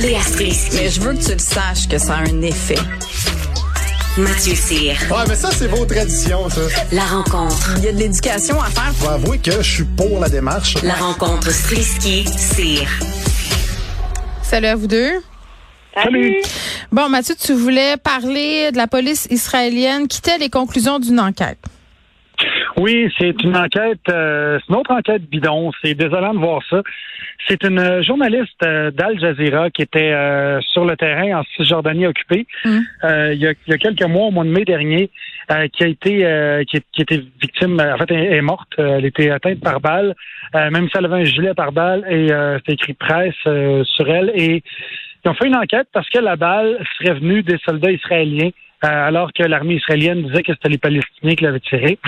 Léa Strisky. Mais je veux que tu le saches que ça a un effet. Mathieu Cyr. Ouais, mais ça, c'est vos traditions, ça. La rencontre. Il y a de l'éducation à faire. Faut avouer que je suis pour la démarche. La rencontre Strisky-Cyr. Salut à vous deux. Salut. Bon, Mathieu, tu voulais parler de la police israélienne qui était les conclusions d'une enquête. Oui, c'est une enquête, euh, c'est une autre enquête bidon. C'est désolant de voir ça. C'est une journaliste euh, d'Al Jazeera qui était euh, sur le terrain en Cisjordanie occupée Mm. euh, il, y a, il y a quelques mois, au mois de mai dernier, euh, qui a été euh, qui, qui était victime, en fait, elle est morte. Elle était atteinte par balle, euh, même si elle avait un gilet par balle et euh, c'était écrit presse euh, sur elle. Et ils ont fait une enquête parce que la balle serait venue des soldats israéliens. Euh, alors que l'armée israélienne disait que c'était les Palestiniens qui l'avaient tiré.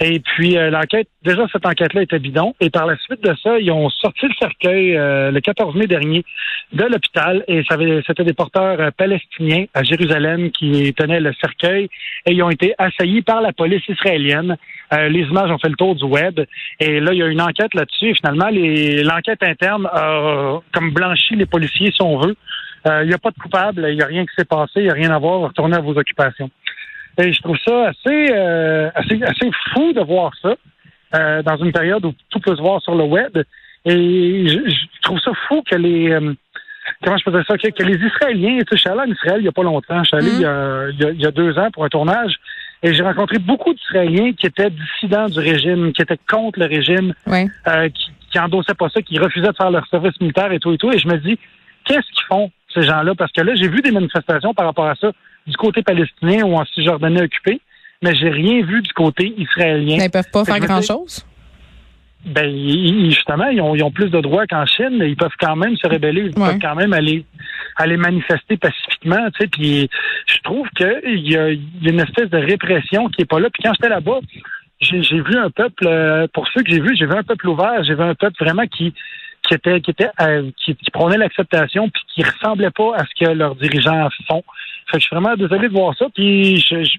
Et puis euh, l'enquête, déjà cette enquête-là était bidon. Et par la suite de ça, ils ont sorti le cercueil euh, le 14 mai dernier de l'hôpital. Et c'était des porteurs euh, palestiniens à Jérusalem qui tenaient le cercueil. Et ils ont été assaillis par la police israélienne. Euh, les images ont fait le tour du web. Et là, il y a une enquête là-dessus. Finalement, l'enquête interne a comme blanchi les policiers, si on veut. Euh, Il n'y a pas de coupable, il n'y a rien qui s'est passé, il n'y a rien à voir, retournez à vos occupations. Et je trouve ça assez, euh, assez, assez fou de voir ça euh, dans une période où tout peut se voir sur le web. Et je, je trouve ça fou que les euh, comment je peux dire ça, que, que les Israéliens, tu sais, je suis allé en Israël il n'y a pas longtemps, je suis allé Mhm. il, y a, il y a- il y a deux ans pour un tournage. Et j'ai rencontré beaucoup d'Israéliens qui étaient dissidents du régime, qui étaient contre le régime, Oui. euh, qui, qui endossaient pas ça, qui refusaient de faire leur service militaire et tout et tout. Et je me dis, qu'est-ce qu'ils font, ces gens-là? Parce que là, j'ai vu des manifestations par rapport à ça du côté palestinien ou en Cisjordanie occupée, mais j'ai rien vu du côté israélien. Mais ils peuvent pas faire grand-chose. Ben, ils- justement, ils ont, ils ont plus de droits qu'en Chine, mais ils peuvent quand même se rébeller, ils Ouais. peuvent quand même aller aller manifester pacifiquement, tu sais. Puis je trouve que il y a, y a une espèce de répression qui est pas là. Puis quand j'étais là-bas, j'ai vu un peuple, euh, pour ceux que j'ai vus, j'ai vu un peuple ouvert, j'ai vu un peuple vraiment qui qui était qui était euh, qui, qui prônait l'acceptation puis qui ressemblait pas à ce que leurs dirigeants font. Fait que je suis vraiment désolé de voir ça. Puis je, je,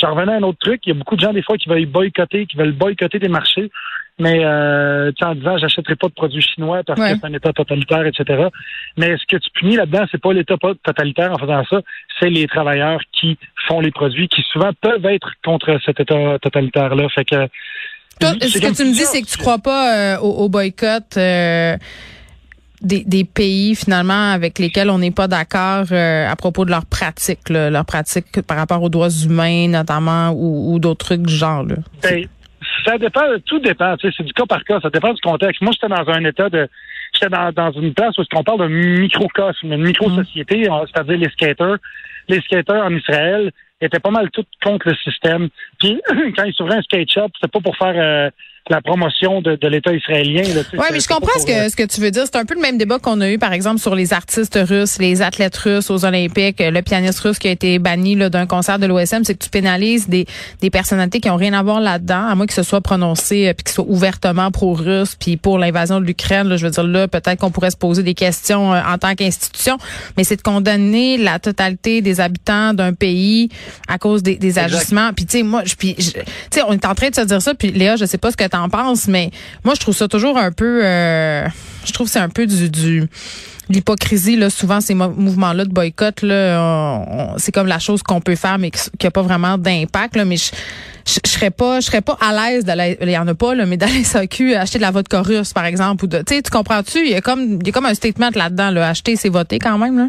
j'en revenais à un autre truc. Il y a beaucoup de gens des fois qui veulent boycotter, qui veulent boycotter des marchés, mais euh, en disant j'achèterai pas de produits chinois parce Ouais. que c'est un État totalitaire, etc. Mais ce que tu punis là-dedans, c'est pas l'État totalitaire en faisant ça, c'est les travailleurs qui font les produits, qui souvent peuvent être contre cet État totalitaire-là. Fait que Toi, ce que tu me dis, c'est que tu crois pas euh, au, au boycott euh, des, des pays finalement avec lesquels on n'est pas d'accord euh, à propos de leurs pratiques, leurs pratiques par rapport aux droits humains notamment ou, ou d'autres trucs du genre. Là. Ben, ça dépend, tout dépend. C'est du cas par cas, ça dépend du contexte. Moi, j'étais dans un état de. J'étais dans, dans une place où on parle d'un microcosme, une micro-société, c'est-à-dire les skaters. Les skaters en Israël étaient pas mal tous contre le système. Puis quand ils s'ouvraient un skate shop, c'était pas pour faire euh, la promotion de, de l'État israélien. Oui, mais je comprends ce pour, euh, que, ce que tu veux dire. C'est un peu le même débat qu'on a eu, par exemple, sur les artistes russes, les athlètes russes aux Olympiques, le pianiste russe qui a été banni d'un concert de l'OSM, c'est que tu pénalises des, des personnalités qui ont rien à voir là-dedans, à moins qu'ils se soient prononcés euh, puis qu'ils soient ouvertement pro-russes puis pour l'invasion de l'Ukraine. Je veux dire, là, peut-être qu'on pourrait se poser des questions euh, en tant qu'institution, mais c'est de condamner la totalité des habitants d'un pays à cause des, des agissements. Puis tu sais, moi, puis, je- tu sais, on est en train de se dire ça, puis Léa, je sais pas ce que t'en penses, mais moi, je trouve ça toujours un peu, euh, je trouve c'est un peu du, du l'hypocrisie là. Souvent, ces mo- mouvements-là de boycott là, c'est comme la chose qu'on peut faire, mais qui qui a pas vraiment d'impact. Là, mais je je serais pas, je serais pas à l'aise d'aller, il y en a pas là, mais d'aller SAQ acheter de la vodka russe, par exemple, ou de, tu comprends-tu? Il y a comme, il y a comme un statement là-dedans, là, acheter, c'est voter quand même là.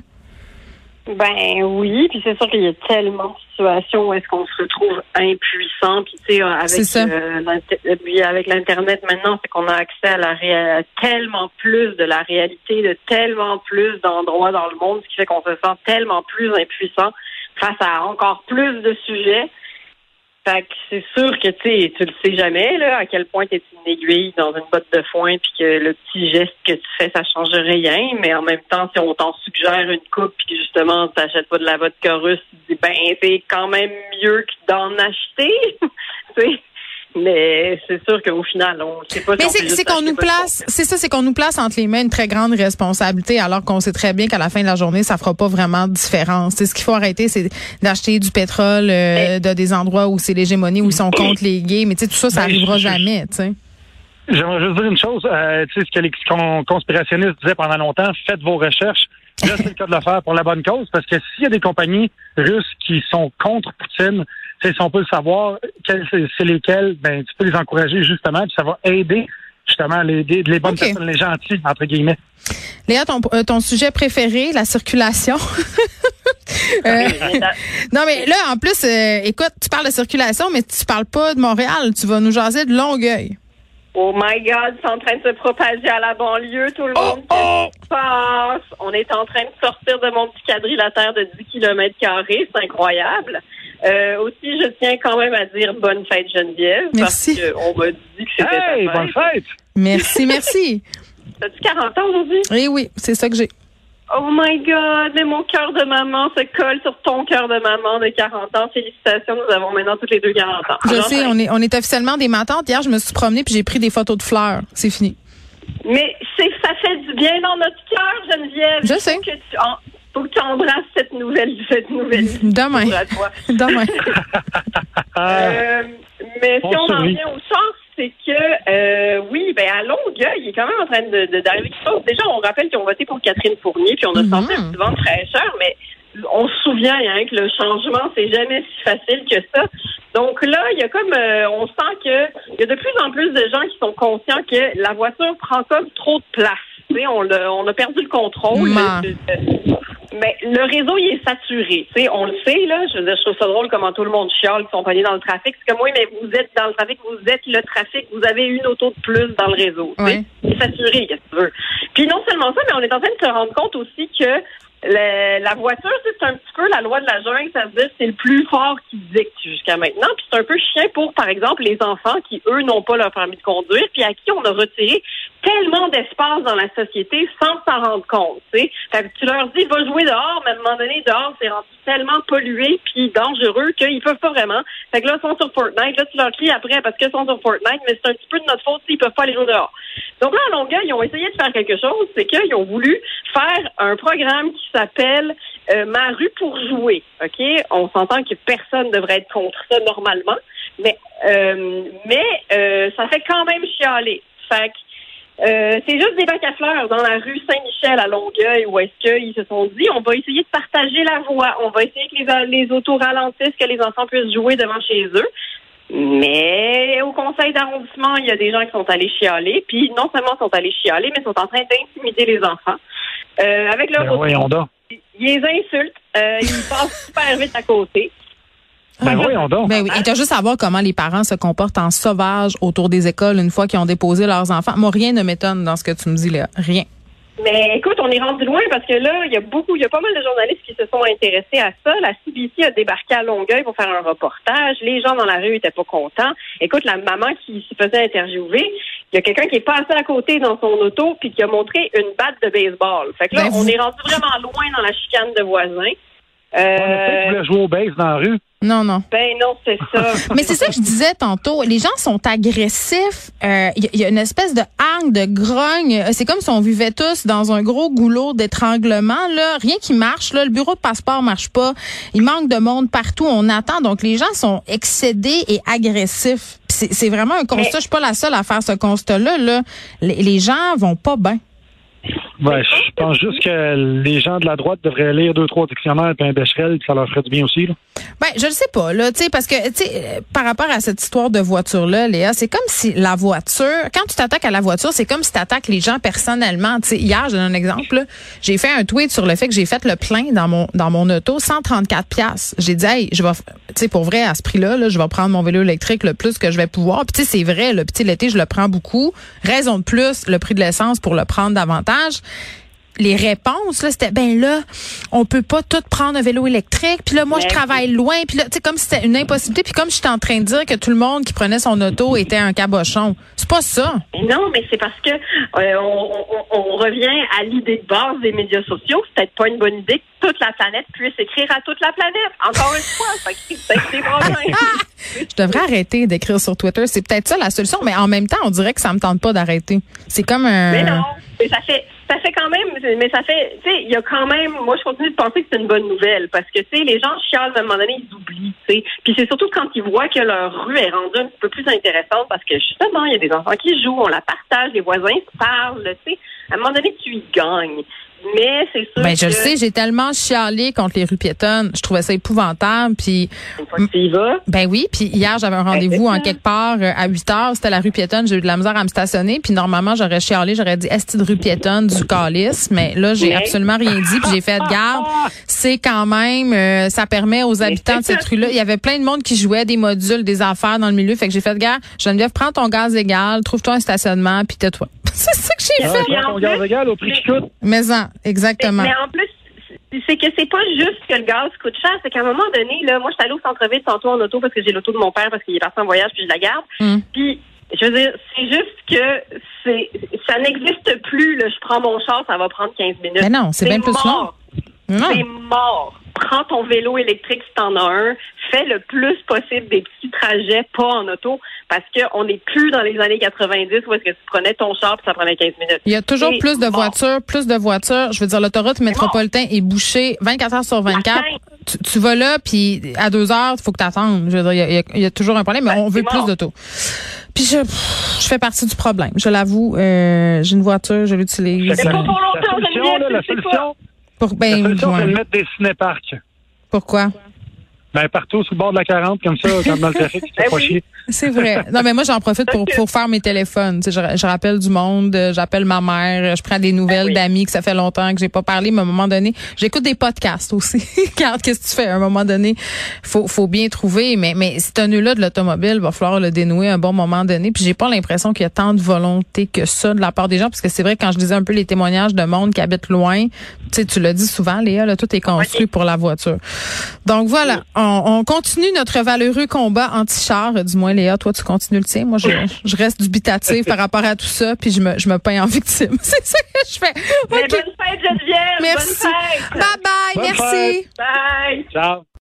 Ben oui, puis c'est sûr qu'il y a tellement de situations où est-ce qu'on se retrouve impuissant, puis tu sais avec euh, l'inter- euh, puis avec l'internet maintenant, c'est qu'on a accès à la ré- à tellement plus de la réalité de tellement plus d'endroits dans le monde, ce qui fait qu'on se sent tellement plus impuissant face à encore plus de sujets. Fait que c'est sûr que tu tu le sais jamais là à quel point tu es une aiguille dans une botte de foin puis que le petit geste que tu fais ça change rien, mais en même temps si on t'en suggère une coupe puis que justement tu n'achètes pas de la vodka russe, tu dis ben c'est quand même mieux que d'en acheter. Tu sais. Mais c'est sûr qu'au final on sait pas. si Mais c'est qu'on nous place, c'est ça, c'est qu'on nous place entre les mains une très grande responsabilité, alors qu'on sait très bien qu'à la fin de la journée, ça fera pas vraiment de différence. C'est ce qu'il faut arrêter, c'est d'acheter du pétrole euh, de des endroits où c'est l'hégémonie, où ils sont contre les gays. Mais tu sais, tout ça, ça arrivera je- je- jamais, tu sais. J'aimerais juste dire une chose. Euh, tu sais, ce que les con- conspirationnistes disaient pendant longtemps, faites vos recherches. Là, c'est le cas de le faire pour la bonne cause, parce que s'il y a des compagnies russes qui sont contre Poutine, si on peut le savoir, c'est lesquelles, ben, tu peux les encourager justement, puis ça va aider justement les, les, les bonnes personnes, les gentils, entre guillemets. Léa, ton, euh, ton sujet préféré, la circulation? Euh, non, mais là, en plus, euh, écoute, tu parles de circulation, mais tu parles pas de Montréal. Tu vas nous jaser de Longueuil. Oh my God, c'est en train de se propager à la banlieue, tout le monde. Qu'est-ce qui se passe? On est en train de sortir de mon petit quadrilatère de 10 km carrés. C'est incroyable. Euh, aussi, je tiens quand même à dire bonne fête Geneviève. Merci. Parce qu'on m'a dit que c'était Hey, ta bonne fête. Merci, merci. T'as-tu 40 ans aujourd'hui? Eh oui, c'est ça que j'ai. Oh my God, mais mon cœur de maman se colle sur ton cœur de maman de 40 ans. Félicitations, nous avons maintenant toutes les deux 40 ans. Je Alors, sais, on est, on est officiellement des matantes. Hier, je me suis promenée puis j'ai pris des photos de fleurs. C'est fini. Mais c'est ça fait du bien dans notre cœur, Geneviève. Je sais. Faut que tu, en- faut que tu embrasses nouvelle, cette nouvelle Demain. pour à toi. Demain. Euh, mais On si on en vient au sens, c'est que euh, oui, ben à Longueuil, il est quand même en train de- d'arriver quelque chose. Déjà, on rappelle qu'ils ont voté pour Catherine Fournier, puis on a Mhm. senti un petit vent de fraîcheur, mais on se souvient hein, que le changement, c'est jamais si facile que ça. Donc là, il y a comme euh, on sent que il y a de plus en plus de gens qui sont conscients que la voiture prend comme trop de place. On, a perdu le contrôle. De- de- mais le réseau, il est saturé. Tu sais, on le sait, là. Je veux dire, je trouve ça drôle comment tout le monde chiale, qui sont pognés dans le trafic. C'est comme, oui, mais vous êtes dans le trafic, vous êtes le trafic, vous avez une auto de plus dans le réseau. sais. Ouais. C'est saturé, qu'est-ce que tu veux. Puis non seulement ça, mais on est en train de se rendre compte aussi que le- la voiture, c'est un petit peu la loi de la jungle, ça veut dire c'est le plus fort qui dicte jusqu'à maintenant. Puis c'est un peu chien pour, par exemple, les enfants qui, eux, n'ont pas leur permis de conduire, puis à qui on a retiré tellement d'espace dans la société sans s'en rendre compte. Fait que tu leur dis, va jouer dehors, mais à un moment donné, dehors, c'est rendu tellement pollué puis dangereux qu'ils peuvent pas vraiment. Fait que là, ils sont sur Fortnite. Là, tu leur cries après parce qu'ils sont sur Fortnite, mais c'est un petit peu de notre faute s'ils peuvent pas aller jouer dehors. Donc là, à Longueuil, ils ont essayé de faire quelque chose, c'est qu'ils ont voulu faire un programme qui s'appelle euh, Ma rue pour jouer. On s'entend que personne devrait être contre ça normalement, mais euh, mais euh, ça fait quand même chialer. Fait que euh, c'est juste des bacs à fleurs dans la rue Saint-Michel à Longueuil où est-ce qu'ils se sont dit on va essayer de partager la voie, on va essayer que les, les autos ralentissent, que les enfants puissent jouer devant chez eux. Mais au conseil d'arrondissement, il y a des gens qui sont allés chialer, puis non seulement sont allés chialer, mais sont en train d'intimider les enfants. Euh, avec leur ben auto, ils les insultent, euh, ils passent super vite à côté. Ben voyons donc. Ben oui. Et t'as juste à voir comment les parents se comportent en sauvage autour des écoles une fois qu'ils ont déposé leurs enfants. Moi, rien ne m'étonne dans ce que tu me dis, là. Rien. Mais écoute, on est rendu loin parce que là, il y a beaucoup, il y a pas mal de journalistes qui se sont intéressés à ça. La CBC a débarqué à Longueuil pour faire un reportage. Les gens dans la rue étaient pas contents. Écoute, la maman qui se faisait interviewer, il y a quelqu'un qui est passé à côté dans son auto puis qui a montré une batte de baseball. Fait que là, Ben, on vous- est rendu vraiment loin dans la chicane de voisins. On a Euh, jouer au base dans la rue. Non, non. ben non, c'est ça. Mais c'est ça que je disais tantôt. Les gens sont agressifs. Euh, Il y, a- il y a une espèce de hargne, de grogne. Euh, C'est comme si on vivait tous dans un gros goulot d'étranglement. Là, rien qui marche. Là, le bureau de passeport marche pas. Il manque de monde partout. On attend. Donc les gens sont excédés et agressifs. C'est vraiment un constat. Mais- Je suis pas la seule à faire ce constat-là. Là. Les, les gens vont pas bien. Ben, je pense juste que les gens de la droite devraient lire deux, trois dictionnaires et un Becherel, ça leur ferait du bien aussi. Là. Ben, je le sais pas, là, tu sais, parce que, tu sais, euh, par rapport à cette histoire de voiture-là, Léa, c'est comme si la voiture, quand tu t'attaques à la voiture, c'est comme si tu attaques les gens personnellement. Tu sais, hier, je donne un exemple, j'ai fait un tweet sur le fait que j'ai fait le plein dans mon, dans mon auto, 134 pièces. J'ai dit, hey, je vais, tu sais, pour vrai, à ce prix-là, là, je vais prendre mon vélo électrique le plus que je vais pouvoir. Puis, tu sais, c'est vrai, le petit l'été, je le prends beaucoup. Raison de plus, le prix de l'essence pour le prendre davantage les réponses là c'était ben là on peut pas tout prendre un vélo électrique. Puis là moi je Mais- travaille loin. Puis là tu sais comme si c'était une impossibilité. Puis comme j'étais en train de dire que tout le monde qui prenait son auto était un cabochon. C'est pas ça. Non, mais c'est parce que euh, on, on- on revient à l'idée de base des médias sociaux. C'est peut-être pas une bonne idée que toute la planète puisse écrire à toute la planète. Encore une fois, ça crée peut-être des problèmes. je devrais arrêter d'écrire sur Twitter. C'est peut-être ça la solution mais en même temps on dirait que ça me tente pas d'arrêter. C'est comme un Mais non, mais ça fait ça fait quand même, mais ça fait, tu sais, il y a quand même, moi, je continue de penser que c'est une bonne nouvelle parce que, tu sais, les gens chialent à un moment donné, ils oublient, tu sais. Puis c'est surtout quand ils voient que leur rue est rendue un petit peu plus intéressante parce que, justement, il y a des enfants qui jouent, on la partage, les voisins se parlent, tu sais. À un moment donné, tu y gagnes. Mais c'est sûr Ben, je que le sais, j'ai tellement chialé contre les rues piétonnes. Je trouvais ça épouvantable. Puis, une fois que tu y vas, ben oui. Puis hier, j'avais un rendez-vous en quelque part euh, à 8 heures. C'était la rue piétonne. J'ai eu de la misère à me stationner. Puis normalement, j'aurais chialé. J'aurais dit, est-ce de rue piétonne du calice? Mais là, j'ai absolument rien dit. Puis j'ai fait garde. C'est quand même, euh, ça permet aux habitants de cette rue-là. Il y avait plein de monde qui jouait des modules, des affaires dans le milieu. Fait que j'ai fait garde. Geneviève, prends ton gaz égal. Trouve-toi un stationnement. Puis tais-toi. C'est ça que j'ai Ah, fait. ton gaz égal au prix qui coûte. Mais en, exactement. Mais en plus, c'est que c'est pas juste que le gaz coûte cher, c'est qu'à un moment donné, là, moi, je suis allée au centre-ville tantôt en auto parce que j'ai l'auto de mon père parce qu'il est parti en voyage puis je la garde. Mm. Puis, je veux dire, c'est juste que c'est ça n'existe plus. Là. Je prends mon char, ça va prendre 15 minutes. Mais non, c'est bien plus mort. Non. C'est mort. Prends ton vélo électrique si t'en as un. Fais le plus possible des petits trajets, pas en auto, parce qu'on n'est plus dans les années 90 où est-ce que tu prenais ton char puis ça prenait 15 minutes. Il y a toujours plus de voitures, plus de voitures. Je veux dire, l'autoroute métropolitain est bouchée 24 heures sur 24. Matin. Tu, tu vas là, puis à deux heures, il faut que tu attendes. Je veux dire, il y a- il y, toujours un problème, mais Ben, on veut plus d'auto. Puis je, je fais partie du problème. Je l'avoue, euh, j'ai une voiture, je l'utilise. C'est pas La, pour longtemps, la solution, là, la solution, Pour, la ben, solution, c'est ouais. de mettre des cinéparcs. Pourquoi? Ben, partout sur le bord de la 40, comme ça, comme dans le trafic, fais Ben pas oui. chier. C'est vrai. Non, mais moi, j'en profite pour, pour faire mes téléphones. Tu sais, je, je rappelle du monde, euh, j'appelle ma mère, je prends des nouvelles Ben oui. d'amis que ça fait longtemps que j'ai pas parlé, mais à un moment donné, j'écoute des podcasts aussi. Regarde, qu'est-ce que tu fais? À un moment donné, faut, faut bien trouver. Mais, mais ce nœud-là de l'automobile, va falloir le dénouer à un bon moment donné. Puis j'ai pas l'impression qu'il y a tant de volonté que ça de la part des gens, parce que c'est vrai, quand je disais un peu les témoignages de monde qui habite loin, tu sais, tu l'as dit souvent, Léa, là, tout est construit pour la voiture. Donc voilà, on, on continue notre valeureux combat anti-char, du moins Léa, toi tu continues le tien. Moi je, je reste dubitative par rapport à tout ça, puis je me, je me peins en victime. C'est ça que je fais. Mais bonne fête, Geneviève! Merci. Bonne fête! Bye bye, Bonne merci. fête. Bye! Ciao.